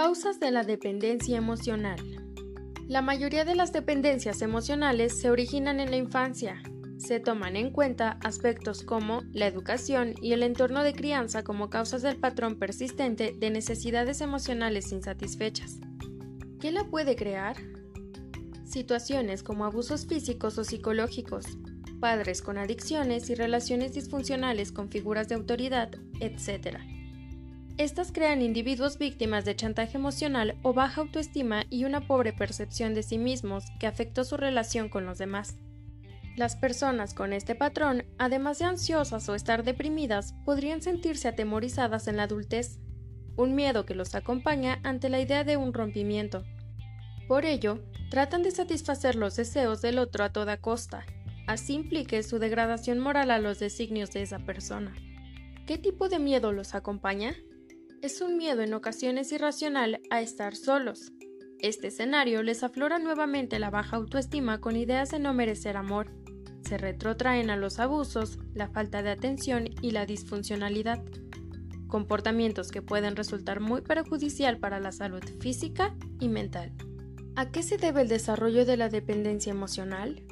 Causas de la dependencia emocional. La mayoría de las dependencias emocionales se originan en la infancia. Se toman en cuenta aspectos como la educación y el entorno de crianza como causas del patrón persistente de necesidades emocionales insatisfechas. ¿Qué la puede crear? Situaciones como abusos físicos o psicológicos, padres con adicciones y relaciones disfuncionales con figuras de autoridad, etc. Estas crean individuos víctimas de chantaje emocional o baja autoestima y una pobre percepción de sí mismos que afectó su relación con los demás. Las personas con este patrón, además de ansiosas o estar deprimidas, podrían sentirse atemorizadas en la adultez, un miedo que los acompaña ante la idea de un rompimiento. Por ello, tratan de satisfacer los deseos del otro a toda costa, así implique su degradación moral a los designios de esa persona. ¿Qué tipo de miedo los acompaña? Es un miedo en ocasiones irracional a estar solos. Este escenario les aflora nuevamente la baja autoestima con ideas de no merecer amor. Se retrotraen a los abusos, la falta de atención y la disfuncionalidad. Comportamientos que pueden resultar muy perjudicial para la salud física y mental. ¿A qué se debe el desarrollo de la dependencia emocional?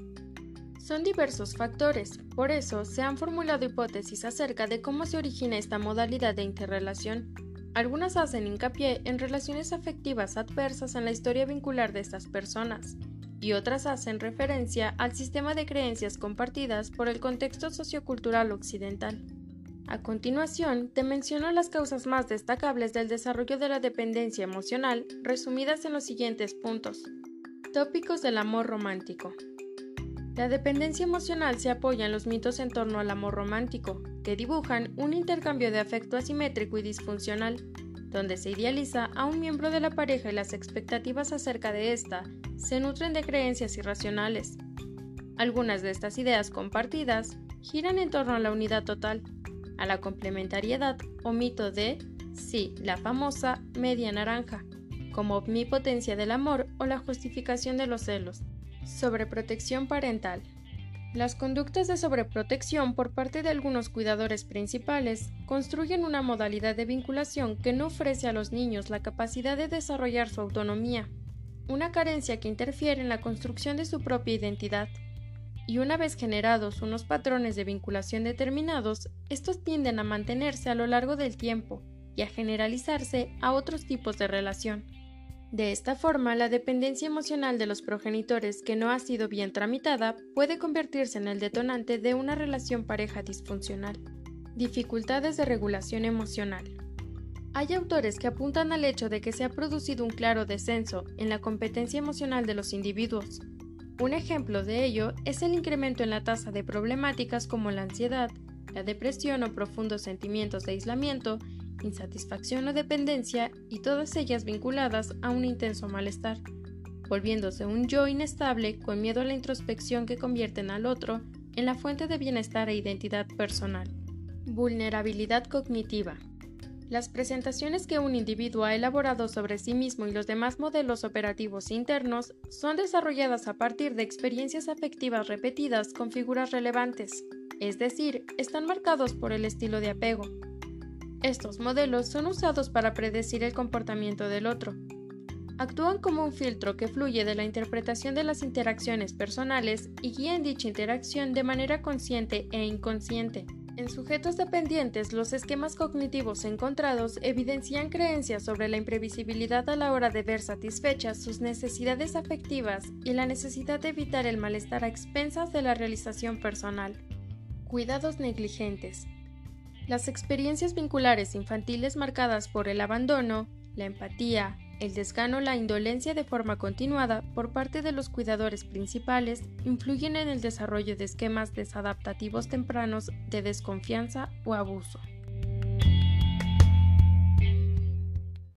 Son diversos factores, por eso se han formulado hipótesis acerca de cómo se origina esta modalidad de interrelación. Algunas hacen hincapié en relaciones afectivas adversas en la historia vincular de estas personas, y otras hacen referencia al sistema de creencias compartidas por el contexto sociocultural occidental. A continuación, te menciono las causas más destacables del desarrollo de la dependencia emocional, resumidas en los siguientes puntos. Tópicos del amor romántico. La dependencia emocional se apoya en los mitos en torno al amor romántico, que dibujan un intercambio de afecto asimétrico y disfuncional, donde se idealiza a un miembro de la pareja y las expectativas acerca de ésta se nutren de creencias irracionales. Algunas de estas ideas compartidas giran en torno a la unidad total, a la complementariedad o mito de, sí, la famosa media naranja, como omnipotencia del amor o la justificación de los celos. Sobreprotección parental. Las conductas de sobreprotección por parte de algunos cuidadores principales construyen una modalidad de vinculación que no ofrece a los niños la capacidad de desarrollar su autonomía, una carencia que interfiere en la construcción de su propia identidad. Y una vez generados unos patrones de vinculación determinados, estos tienden a mantenerse a lo largo del tiempo y a generalizarse a otros tipos de relación. De esta forma, la dependencia emocional de los progenitores que no ha sido bien tramitada puede convertirse en el detonante de una relación pareja disfuncional. Dificultades de regulación emocional. Hay autores que apuntan al hecho de que se ha producido un claro descenso en la competencia emocional de los individuos. Un ejemplo de ello es el incremento en la tasa de problemáticas como la ansiedad, la depresión o profundos sentimientos de aislamiento insatisfacción o dependencia y todas ellas vinculadas a un intenso malestar, volviéndose un yo inestable con miedo a la introspección que convierten al otro en la fuente de bienestar e identidad personal. Vulnerabilidad cognitiva. Las presentaciones que un individuo ha elaborado sobre sí mismo y los demás modelos operativos internos son desarrolladas a partir de experiencias afectivas repetidas con figuras relevantes, es decir, están marcados por el estilo de apego, estos modelos son usados para predecir el comportamiento del otro. Actúan como un filtro que fluye de la interpretación de las interacciones personales y guían dicha interacción de manera consciente e inconsciente. En sujetos dependientes, los esquemas cognitivos encontrados evidencian creencias sobre la imprevisibilidad a la hora de ver satisfechas sus necesidades afectivas y la necesidad de evitar el malestar a expensas de la realización personal. Cuidados negligentes. Las experiencias vinculares infantiles marcadas por el abandono, la empatía, el desgano, la indolencia de forma continuada por parte de los cuidadores principales influyen en el desarrollo de esquemas desadaptativos tempranos de desconfianza o abuso.